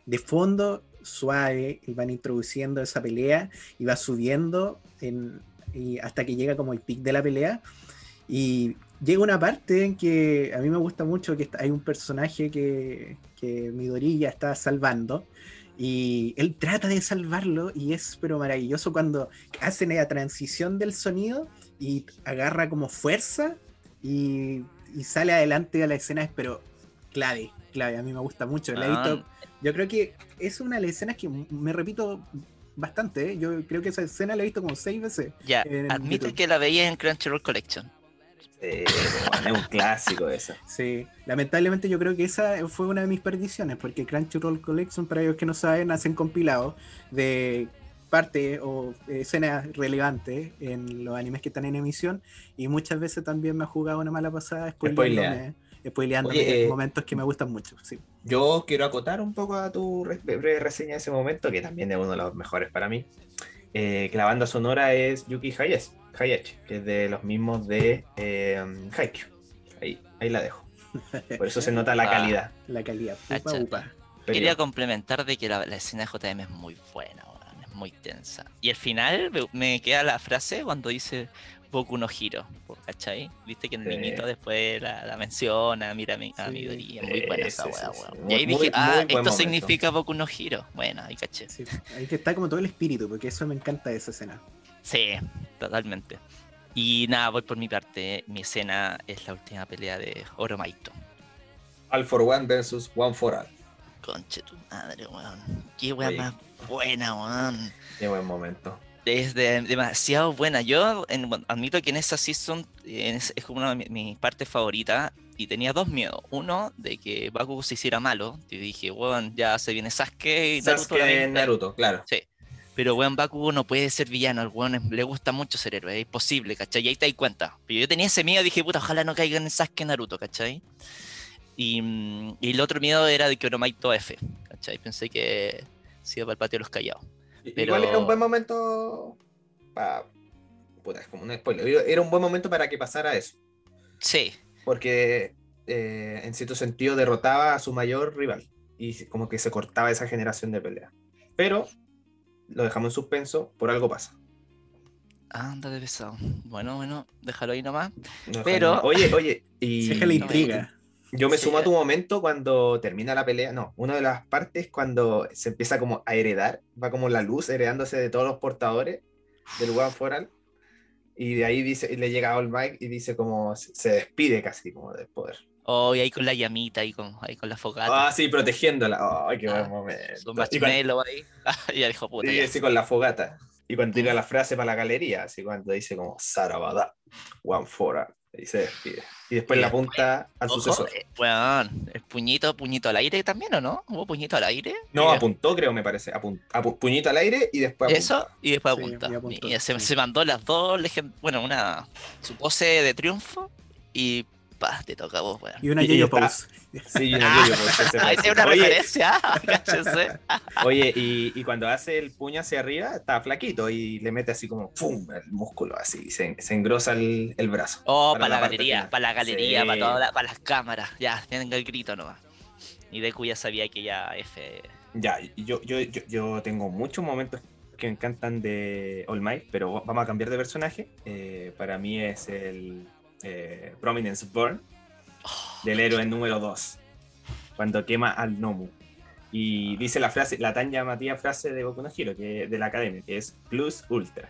de fondo suave van introduciendo esa pelea y va subiendo y hasta que llega como el pic de la pelea. Y llega una parte en que a mí me gusta mucho que hay un personaje que, que Midoriya está salvando y él trata de salvarlo y es pero maravilloso cuando hacen la transición del sonido y agarra como fuerza y, sale adelante a la escena, pero clave, clave, a mí me gusta mucho. Ah. yo creo que es una de las escenas que me repito bastante, ¿eh? yo creo que esa escena la he visto como seis veces. Ya, admite que la veía en Crunchyroll Collection. es un clásico eso. Sí, lamentablemente yo creo que esa fue una de mis perdiciones, porque Crunchyroll Collection, para ellos que no saben, hacen compilados de parte o escenas relevantes en los animes que están en emisión y muchas veces también me ha jugado una mala pasada spoileándome, spoileándome eh, momentos que me gustan mucho. Sí. Yo quiero acotar un poco a tu breve reseña de ese momento, que también es uno de los mejores para mí. Eh, que la banda sonora es Yuki Hayes, Hayeshi, que es de los mismos de eh, Haikyuu. Ahí, ahí la dejo. Por eso se nota la (laughs) ah, calidad. La calidad. Quería complementar de que la, la escena de JM es muy buena muy tensa. Y al final me queda la frase cuando dice Boku no Hiro, ¿cachai? Viste que el niñito después la, menciona, mira a mi, a muy buena esa Y ahí dije, ah, esto significa Boku no Hiro. Bueno, ahí caché. ahí que está como todo el espíritu, porque eso me encanta de esa escena. Sí, totalmente. Y nada, voy por mi parte. Mi escena es la última pelea de Oromaito. All for One versus One for All. Conche tu madre, weón. Qué weón más buena, weón. Qué buen momento. Es demasiado buena. Yo admito que en esa season es, como una de mis partes favoritas y tenía dos miedos. Uno, de que Baku se hiciera malo. Y dije, weón, ya se viene Sasuke y Naruto. Sasuke Naruto, claro. Sí. Pero weón, Baku no puede ser villano. Al weón le gusta mucho ser héroe. Es posible, ¿cachai? Y ahí te das cuenta. Pero yo tenía ese miedo. Dije, puta, ojalá no caigan en Sasuke Naruto, ¿cachai? Y, mm, y, el otro miedo era de que Oromaito F, ¿cachai? Pensé que se iba para el patio de los callados. Pero... Igual era un buen momento para... Puta, es como un spoiler. Era un buen momento para que pasara eso. Sí. Porque eh, en cierto sentido derrotaba a su mayor rival. Y como que se cortaba esa generación de pelea. Pero lo dejamos en suspenso, por algo pasa. Anda de pesado. Bueno, bueno, déjalo ahí nomás. pero. Oye, oye, y. la intriga. Yo me sumo a tu momento cuando termina la pelea. No, una de las partes cuando se empieza como a heredar, va como la luz heredándose de todos los portadores del One Foral. Y de ahí dice, le llega a All Might y dice como se despide casi como del poder. Oh, y ahí con la llamita, ahí con, ahí con la fogata. Ah, sí, protegiéndola. Ay, qué buen ah, momento. Con ahí. y (laughs) ya dijo puta. Sí, sí, con la fogata. Y cuando tira la frase para la galería, así cuando dice como Sarabada, One Foral. Y se despide. Y después la punta al sucesor. bueno, eh, ¿el puñito, puñito al aire también o no? ¿Hubo puñito al aire? No, apuntó, creo, me parece. puñito al aire y después apuntó. Eso, y después apunta. y se, se, mandó las dos, bueno, una, su pose de triunfo y pa, te toca a vos, weón. Y una yo pose. Sí, una yo pose. Ahí tiene una referencia, (laughs) Oye, y, y, cuando hace el puño hacia arriba, está flaquito y le mete así como ¡pum! el músculo así, se, se engrosa el, el, brazo. Oh, para, la, galería, para la galería, para, toda para las cámaras. Ya, tenga el grito nomás. Y Deku ya sabía que ya F. Ya, yo, yo, yo, yo tengo muchos momentos que me encantan de All Might, pero vamos a cambiar de personaje. Eh, para mí es el eh, Prominence Burn del héroe número 2, cuando quema al Nomu. Y dice la frase, la tan llamativa frase de Goku no Hero, que, de la academia, que es Plus Ultra.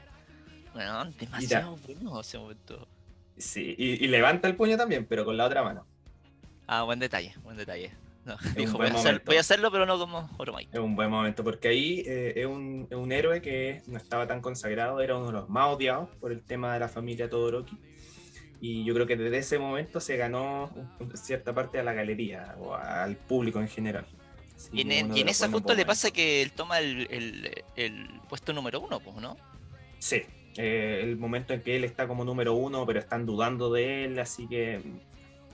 Bueno, demasiado bueno ese momento. Sí, y, levanta el puño también, pero con la otra mano. Ah, buen detalle, buen detalle. dijo, voy a, hacerlo, pero no como Oromai. Es un buen momento, porque ahí eh, es, un, es, un, héroe que no estaba tan consagrado, era uno de los más odiados por el tema de la familia Todoroki. Y yo creo que desde ese momento se ganó cierta parte a la galería o al público en general. y en, y en ese punto le pasa que él toma el, el, puesto número uno, pues, ¿no? Sí, eh, el momento en que él está como número uno, pero están dudando de él, así que...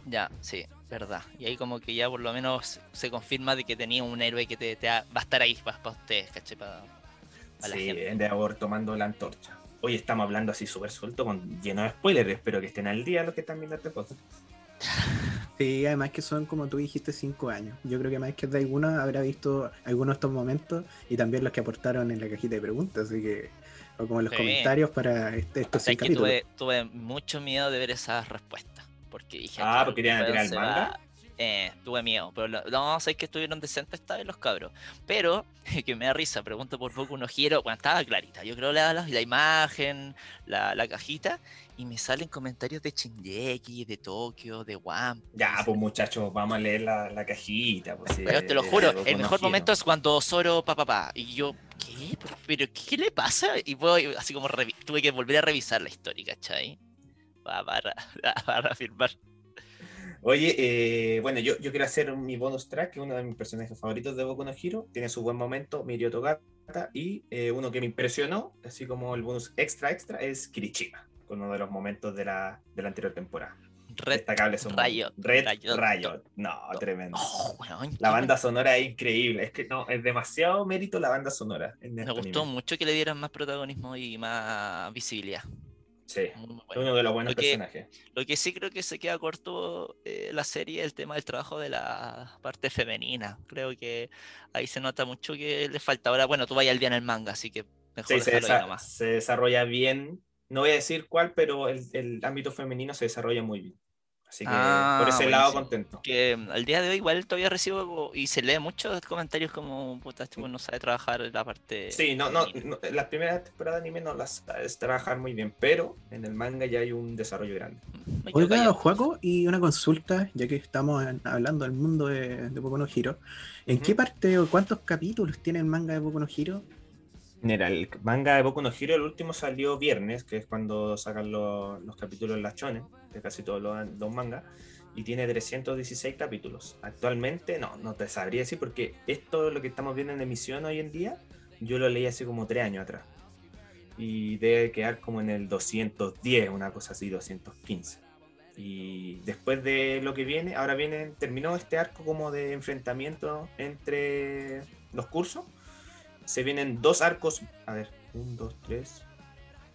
Ya, sí, verdad. Y ahí como que ya por lo menos se confirma de que tenía un héroe que te, va a estar ahí para, ustedes, ¿caché? Para, la gente. de tomando la antorcha hoy estamos hablando así súper suelto, con, lleno de spoilers. Espero que estén al día los que están viendo este podcast. (laughs) Sí, además que son, como tú dijiste, cinco años. Yo creo que más que de alguno habrá visto algunos de estos momentos y también los que aportaron en la cajita de preguntas, así que, o como en los comentarios para este, estos cinco tuve, tuve, mucho miedo de ver esas respuestas, porque dije... Ah, porque querían tirar el manga. Eh, tuve miedo, pero no, sé que estuvieron decentes esta vez los cabros. Pero, (laughs) que me da risa, pregunto por poco unos giro, bueno, estaba clarita. Yo creo la, la, la imagen, la, la, cajita, y me salen comentarios de Shinjeki, de Tokio, de One. Ya, pues muchachos, vamos a leer la, la cajita. Pues, pero te lo juro, el mejor momento es cuando Zoro, papá, pa, y yo, ¿qué? ¿Pero qué le pasa? Y voy, así como tuve que volver a revisar la historia, ¿cachai? Para, para, (laughs) para afirmar. Oye, eh, bueno, yo, yo quiero hacer mi bonus track, que es uno de mis personajes favoritos de Boku no Hero. Tiene su buen momento, Mirio Togata. Y eh, uno que me impresionó, así como el bonus extra extra, es Kirichima, con uno de los momentos de la, de la anterior temporada. Red Destacables son Rayo. Red Rayo. No, tremendo. Oh, la banda sonora es increíble. Es que no, es demasiado mérito la banda sonora. me gustó mucho que le dieran más protagonismo y más visibilidad. Sí, uno de los buenos personajes. Lo que sí creo que se queda corto eh, la serie el tema del trabajo de la parte femenina. Creo que ahí se nota mucho que le falta. Ahora, bueno, tú vayas al día en el manga, así que mejor sí, se, más. se desarrolla bien. No voy a decir cuál, pero el, el ámbito femenino se desarrolla muy bien. Así que ah, por ese lado contento. Que mm, al día de hoy igual todavía recibo y se lee muchos comentarios como puta, este no sabe trabajar la parte. Sí, no, no, las primeras temporadas de anime no las sabes trabajar muy bien, pero en el manga ya hay un desarrollo grande. Mm, Oiga, Juaco, y una consulta, ya que estamos hablando del mundo de, de Boku no Hero. ¿En qué parte o cuántos capítulos tiene el manga de Boku no Hero? Mira, el manga de Boku no Hero, el último salió viernes, que es cuando sacan los, capítulos en la Shonen, de casi todos los, mangas, y tiene 316 capítulos. Actualmente, no, no te sabría decir, porque esto, lo que estamos viendo en emisión hoy en día, yo lo leí hace como 3 años atrás. Y debe quedar como en el 210, una cosa así, 215. Y después de lo que viene, ahora viene, terminó este arco como de enfrentamiento entre los cursos se vienen dos arcos. A ver, un, dos, tres.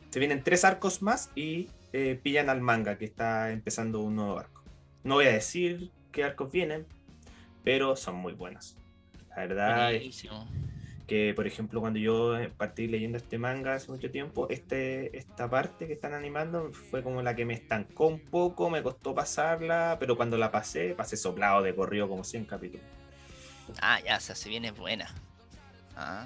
Se vienen tres arcos más y eh, pillan al manga que está empezando un nuevo arco. No voy a decir qué arcos vienen, pero son muy buenos. La verdad es que, por ejemplo, cuando yo partí leyendo este manga hace mucho tiempo, este, esta parte que están animando fue como la que me estancó un poco, me costó pasarla, pero cuando la pasé, pasé soplado de corrido como 100 capítulos. Ah, ya, o sea, se viene buena. Ah.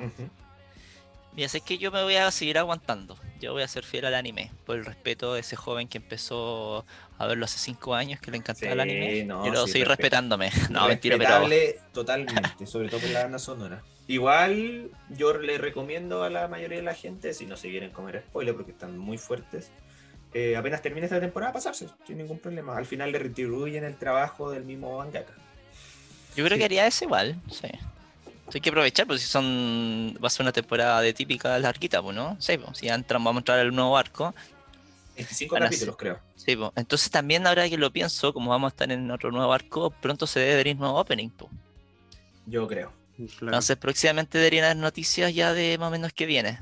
Mira, es que yo me voy a seguir aguantando. Yo voy a ser fiel al anime. Por el respeto de ese joven que empezó a verlo hace cinco años, que le encantaba el anime. No, Quiero seguir respetándome. (laughs) No, mentira, pero. Totalmente, sobre todo por la banda sonora. Igual, yo le recomiendo a la mayoría de la gente, si no se quieren comer spoiler porque están muy fuertes, eh, apenas termine esta temporada, pasarse, sin ningún problema. Al final le retribuyen el trabajo del mismo mangaka. Yo creo que haría eso igual, sí hay que aprovechar, pues si son. Va a ser una temporada de típica larguita, pues, ¿no? Sí, pues, si entran, vamos a entrar al nuevo arco. 25 capítulos, creo. Sí, pues. Entonces también ahora que lo pienso, como vamos a estar en otro nuevo arco, pronto se debe venir nuevo opening, pues. Yo creo. Entonces próximamente deberían haber noticias ya de más o menos que viene.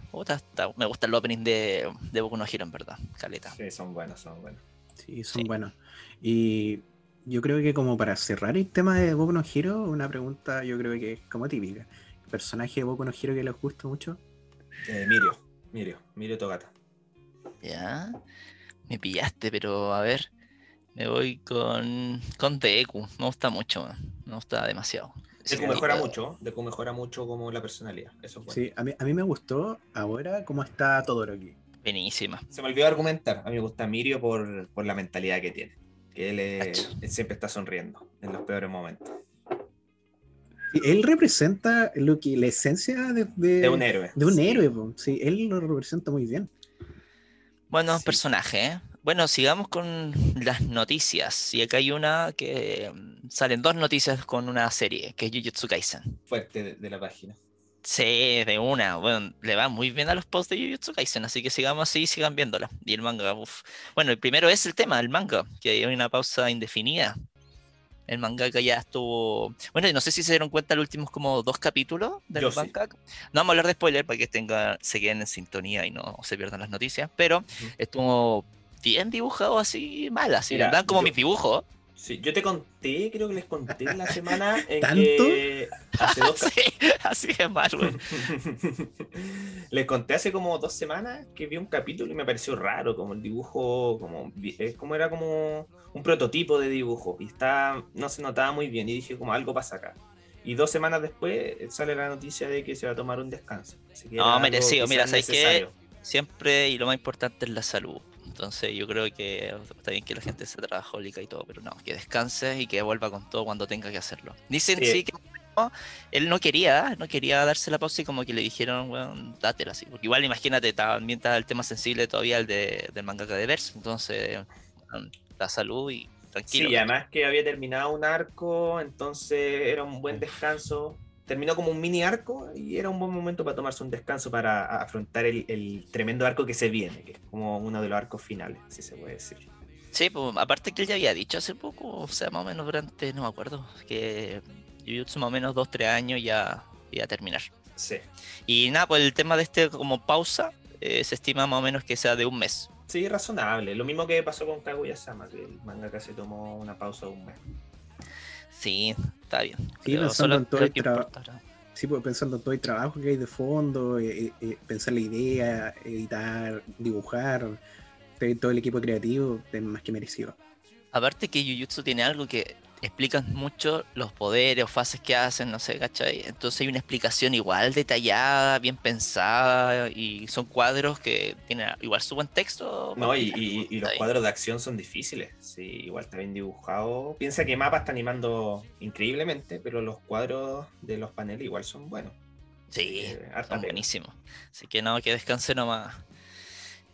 me gusta el opening de, de Boku no Hero, en verdad. Caleta. Sí, son buenos, son buenos. Sí, son buenos. Y yo creo que como para cerrar el tema de Boku no Hero, una pregunta yo creo que es como típica. ¿Personaje de Boku no Hero que les gusta mucho? Eh, Mirio, Mirio, Mirio Togata. Ya, me pillaste, pero a ver, me voy con, con Deku. Me gusta mucho, me gusta demasiado. Deku mejora mucho, Deku mejora mucho como la personalidad. Eso Sí, a mí, a mí me gustó ahora cómo está Todoroki. Buenísima. Se me olvidó argumentar. A mí me gusta Mirio por, por la mentalidad que tiene que él, siempre está sonriendo en los peores momentos. Él representa lo que la esencia de, de, un héroe. De un héroe, sí, él lo representa muy bien. Bueno, personaje. ¿eh? Bueno, sigamos con las noticias. Y acá hay una que mm, salen dos noticias con una serie, que es Jujutsu Kaisen. Fuerte de la página. Sí, de una. Bueno, le va muy bien a los posts de Jujutsu Kaisen, así que sigamos así y sigan viéndola. Y el manga, uff. Bueno, el primero es el tema, el manga, que hay una pausa indefinida. El mangaka ya estuvo. Bueno, no sé si se dieron cuenta los últimos como dos capítulos del manga. No vamos a hablar de spoiler para que tenga, se queden en sintonía y no se pierdan las noticias, pero estuvo bien dibujado así mal, así, ¿verdad? Como mis dibujos. Sí, yo te conté, creo que les conté la (laughs) semana en ¿Tanto? que (laughs) hace dos Sí, así es mal, güey. (laughs) Les conté hace como dos semanas que vi un capítulo y me pareció raro, como el dibujo, como, es como era como un prototipo de dibujo y está, no se notaba muy bien y dije como algo pasa acá. Y dos semanas después sale la noticia de que se va a tomar un descanso. Así que No, merecido. Mira, ¿sabes qué? Siempre y lo más importante es la salud. Entonces yo creo que está bien que la gente sea trabajólica y todo, pero no, que descanse y que vuelva con todo cuando tenga que hacerlo. Dicen Sí. sí, que no, él no quería, no quería darse la pausa y como que le dijeron, weón, dátela así. Porque igual imagínate, también está el tema sensible todavía el de, del mangaka de Verse. Entonces, la salud y tranquilo. Sí, además que había terminado un arco, entonces era un buen descanso. Terminó como un mini arco y era un buen momento para tomarse un descanso para afrontar el, el tremendo arco que se viene, que es como uno de los arcos finales, si se puede decir. Sí, pues aparte que él ya había dicho hace poco, o sea, más o menos durante, no me acuerdo, que Jujutsu más o menos 2-3 años ya iba a terminar. Sí. Y nada, pues el tema de este como pausa eh, se estima más o menos que sea de un mes. Sí, razonable. Lo mismo que pasó con Kaguya-sama, que el mangaka se tomó una pausa de un mes. Sí, está bien. Sí, pensando en todo el que tra- importa ahora. Sí, pensando en todo el trabajo que hay de fondo, eh, eh, pensar la idea, editar, dibujar, todo el equipo creativo, es más que merecido. Aparte que Jujutsu tiene algo que explican mucho los poderes o fases que hacen, no sé, ¿cachai? Entonces hay una explicación igual detallada, bien pensada, y son cuadros que tienen igual su buen texto. No, y, porque- y- y los cuadros de acción son difíciles. Sí, igual está bien dibujado. Piensa que Mapa está animando increíblemente, pero los cuadros de los paneles igual son buenos. Sí, Eh, son buenísimos. Así que no, que descanse nomás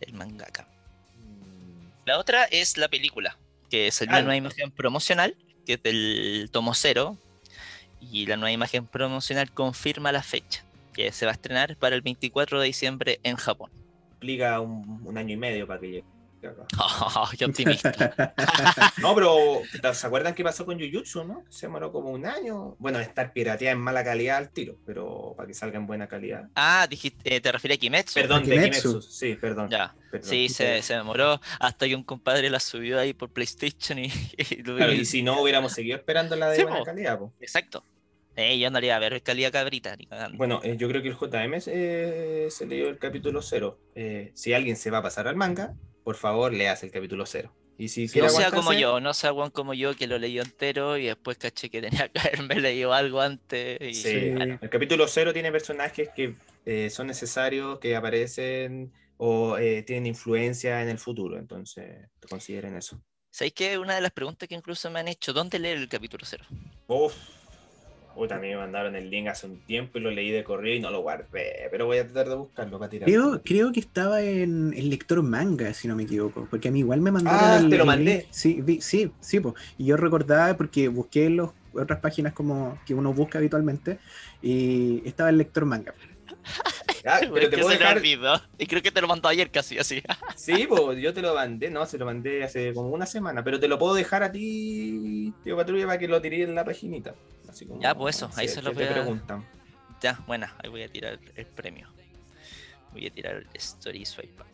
el mangaka. Mm, La otra es la película, que salió Ah, una imagen promocional, que es tomo cero, y la nueva imagen promocional confirma la fecha, que se va a estrenar para el 24 de diciembre en Japón. Implica un, un año y medio para que llegue (laughs) ¡Qué optimista! (laughs) No, pero ¿se acuerdan qué pasó con Jujutsu, no? Se demoró como un año. Bueno, estar pirateada en mala calidad al tiro, pero para que salga en buena calidad. ah, dijiste, eh, te refieres a Kimetsu. Perdón, de Kimetsu. Kimetsu. Sí, perdón. Ya, perdón. sí, se, se demoró hasta que un compadre la subió ahí por PlayStation y, (laughs) Claro, y si no, hubiéramos seguido esperando la de Sí, buena po. calidad. po. Exacto. Eh, yo iba a ver calidad cabrita. Bueno, eh, yo creo que el JM eh, se leyó el capítulo cero. Eh, si alguien se va a pasar al manga, por favor, leas el capítulo cero. Y si No sea como yo, no sea Juan como yo que lo leí entero y después caché que tenía que (laughs) haberme leído algo antes. Y, Sí. bueno, El capítulo cero tiene personajes que eh, son necesarios, que aparecen o eh, tienen influencia en el futuro. Entonces, consideren eso. ¿Sabéis que una de las preguntas que incluso me han hecho, ¿dónde leer el capítulo cero? Uf. Puta, a mí me mandaron el link hace un tiempo y lo leí de correo y no lo guardé. Pero voy a tratar de buscarlo para tirar. Creo, creo que estaba en el lector manga, si no me equivoco, porque a mí igual me mandaron Ah, el, te lo mandé. Sí, vi- sí, sí, po. y yo recordaba porque busqué en las otras páginas como que uno busca habitualmente y estaba el lector manga. Ah, (laughs) pero es te puedo dejar. olvidó. Y creo que te lo mandó ayer casi así. (laughs) Sí, pues yo te lo mandé, no, se lo mandé hace como una semana, pero te lo puedo dejar a ti, tío Patrulla, para que lo tiré en la paginita. Así como, Ya, pues eso, ahí se lo voy a- preguntan. ya, buena, ahí voy a tirar el premio. Voy a tirar el Story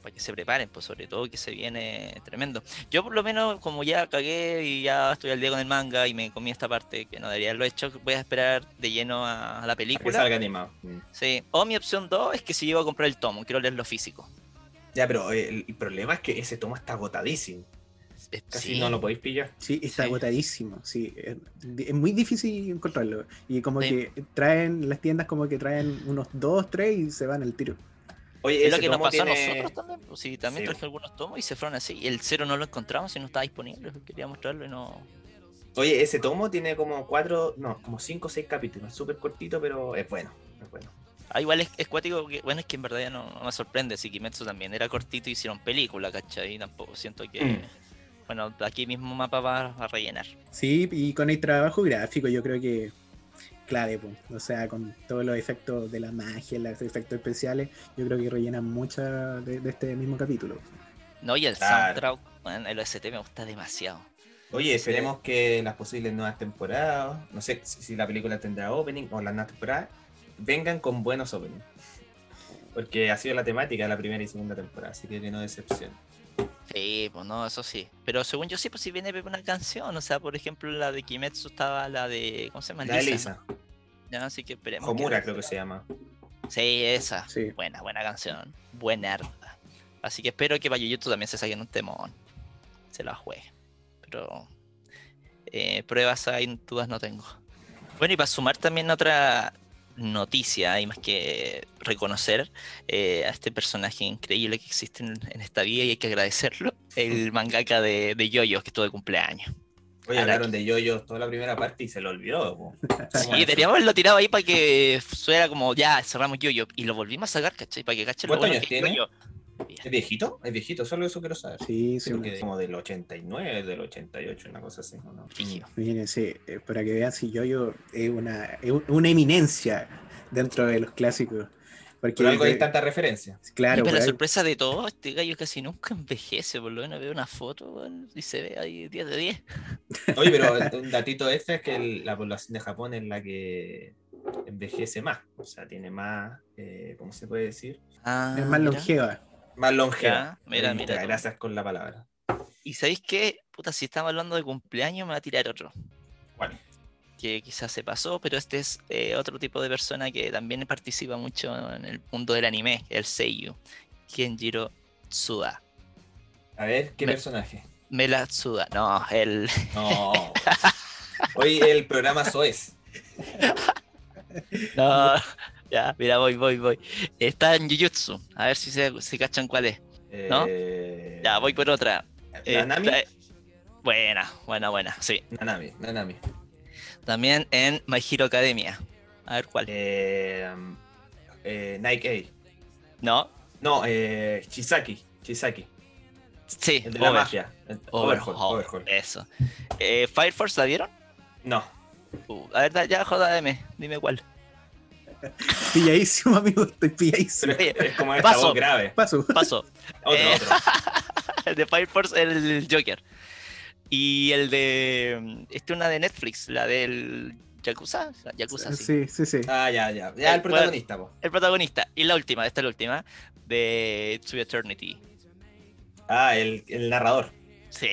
para que se preparen, pues sobre todo que se viene tremendo. Yo por lo menos, como ya cagué y ya estoy al día con el manga y me comí esta parte que no debería haberlo hecho, voy a esperar de lleno a, a la Para que película. salga animado. Mm. Sí. O mi opción 2 es que si llego a comprar el tomo, quiero leerlo físico. Ya, pero eh, el, el problema es que ese tomo está agotadísimo. Casi sí. no lo podéis pillar. Sí, está Sí. agotadísimo, sí. Es, es muy difícil encontrarlo. Y como Sí. que traen, las tiendas como que traen unos dos, tres y se van al tiro. Oye, Es lo que nos pasó a nosotros también. Pues, sí, también Sí. traje algunos tomos y se fueron así. Y el cero no lo encontramos y no estaba disponible. Quería mostrarlo y no. Oye, ese tomo tiene como cuatro, no, como cinco o seis capítulos. Súper cortito, pero es bueno. Es bueno. Ah, igual es, es cuático que, bueno, es que en verdad ya no, no me sorprende. Si Kimetsu también era cortito y hicieron película, ¿cachai? Y tampoco siento que. Mm. Bueno, aquí mismo mapa va a rellenar. Sí, y con el trabajo gráfico yo creo que clave, po. o sea, con todos los efectos de la magia, los efectos especiales, yo creo que rellenan mucha de, de este mismo capítulo. No, y el Claro. soundtrack, bueno, el OST me gusta demasiado. Oye, esperemos que las posibles nuevas temporadas, no sé si, si la película tendrá opening o las nuevas temporadas, vengan con buenos openings. Porque ha sido la temática de la primera y segunda temporada, así que no decepción. Sí, pues no, eso sí. Pero según yo sí, pues si viene una canción, o sea, por ejemplo, la de Kimetsu estaba la de. ¿Cómo se llama? La Elisa. Ya, así que esperemos. Homura creo que se llama. Sí, esa. Buena, buena canción. Buena. Así que espero que para YouTube también se saquen un temón. Se la juegue. Pero eh, pruebas ahí dudas no tengo. Bueno, y para sumar también otra noticia, hay más que reconocer eh, a este personaje increíble que existe en, esta vida y hay que agradecerlo, el (laughs) mangaka de, de Yoyos que estuvo de cumpleaños. Oye, hablaron de Yoyos toda la primera parte y se lo olvidó. (laughs) Sí, teníamos haberlo tirado ahí para que fuera como, ya, cerramos Yoyo y lo volvimos a sacar, ¿cachai? Para que cachen lo bueno tiene? ¿Es viejito? ¿Es viejito? Solo eso quiero saber. Sí, sí. que como del 89, del 88, una cosa así, ¿no? Fíjense, eh, para que vean si yo es una, es una eminencia dentro de los clásicos. Porque por algo hay tanta referencia. Claro. pero la sorpresa de todo, este gallo casi nunca envejece, por lo menos veo una foto y se ve ahí 10 de 10. (laughs) Oye, pero (laughs) un datito este es que la población de Japón es la que envejece más, o sea, tiene más, eh, ¿cómo se puede decir? Ah, es más longeva. Más longeva. mira, mira. Gracias con la palabra. Y sabéis qué, puta, si estamos hablando de cumpleaños, me va a tirar otro. ¿Cuál? Que quizás se pasó, pero este es eh, otro tipo de persona que también participa mucho en el mundo del anime, el Seiyu, Kenjiro Tsuda. A ver, ¿qué personaje? Mela Tsuda, no, el. No. (laughs) Hoy el programa Soes. no, (laughs) ya, mira, voy, voy, voy. Está en Jujutsu. A ver si se, cachan cuál es. ¿No? Eh, ya, voy por otra. ¿Nanami? Buena, buena, buena, sí. Nanami, Nanami. También en My Hero Academia. A ver cuál. Eh, eh, Nike A. No. No, eh, Chisaki. Chisaki. Sí, el de la mafia. Overhaul, Eso. Eh, ¿Fire Force la vieron? No. Uh, a ver, ya, jodame, dime cuál. (laughs) Pilladísimo, amigo, estoy pilladísimo. Es como esta Paso. voz grave. Paso. (laughs) Paso. otro, eh, otro. (laughs) el de Fire Force, el Joker. Y el de. Este una de Netflix, la del Yakuza. Yakuza sí. sí, sí, Ah, ya, ya. Ya el, protagonista, po. El protagonista. Y la última, esta es la última, de To Eternity. Ah, el, el narrador. Sí.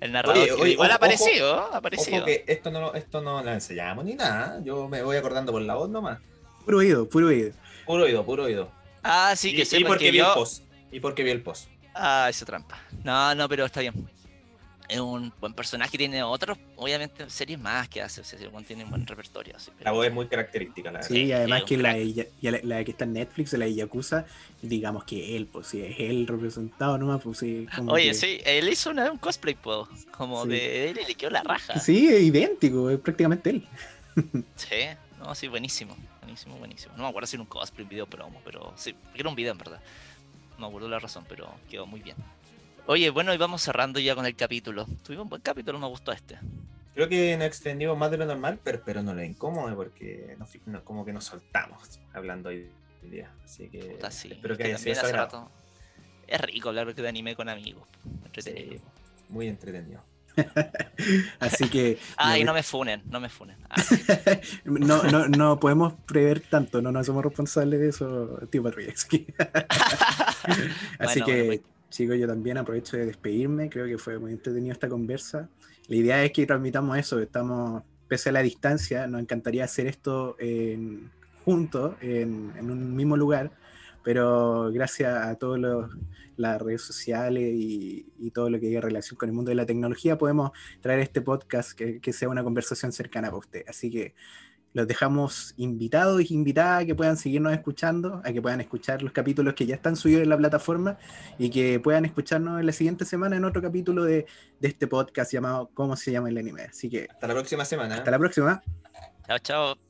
El narrador. igual ha aparecido, ha aparecido. que esto no, esto no lo enseñamos ni nada. Yo me voy acordando por la voz nomás. Puro oído, puro oído. Puro oído, puro oído. Ah, sí, que sí. Y porque vi el post. Y porque vi el post. Ah, esa trampa. No, no, pero está bien es un buen personaje, tiene otros, obviamente, series más que hace, o tiene un buen repertorio. La voz es muy característica, la verdad. Sí, además que la, la, que está en Netflix, la de Yakuza, digamos que él, pues si es él representado nomás, pues sí. Oye, sí, él hizo una, un cosplay, pues, como de él y le quedó la raja. Sí, es idéntico, es prácticamente él. sí, no, sí, buenísimo, buenísimo, buenísimo. No me acuerdo si era un cosplay, un video promo, pero sí, era un video en verdad. No me acuerdo la razón, pero quedó muy bien. Oye, bueno, y vamos cerrando ya con el capítulo. Tuvimos un buen capítulo, me gustó este. Creo que nos extendimos más de lo normal, pero, pero no lo incómodo porque como que nos soltamos hablando hoy día. Así que espero que, haya sido rato. Es rico hablar de anime con amigos. Entretenido. muy entretenido. (laughs) Así que. Ay, no me funen, no me funen. Ah, (laughs) no, no, no podemos prever tanto, no nos somos responsables de eso, tío (laughs) Así que pues, Chicos, yo también aprovecho de despedirme, creo que fue muy entretenido esta conversa. La idea es que transmitamos eso, estamos, pese a la distancia, nos encantaría hacer esto juntos, en, un mismo lugar, pero gracias a todas las redes sociales y, todo lo que hay en relación con el mundo de la tecnología, podemos traer este podcast que, que sea una conversación cercana para usted. Así que los dejamos invitados y invitadas a que puedan seguirnos escuchando, a que puedan escuchar los capítulos que ya están subidos en la plataforma y que puedan escucharnos en la siguiente semana en otro capítulo de, de este podcast llamado ¿Cómo se llama el anime? Así que... Hasta la próxima semana. Hasta la próxima. Chao, chao.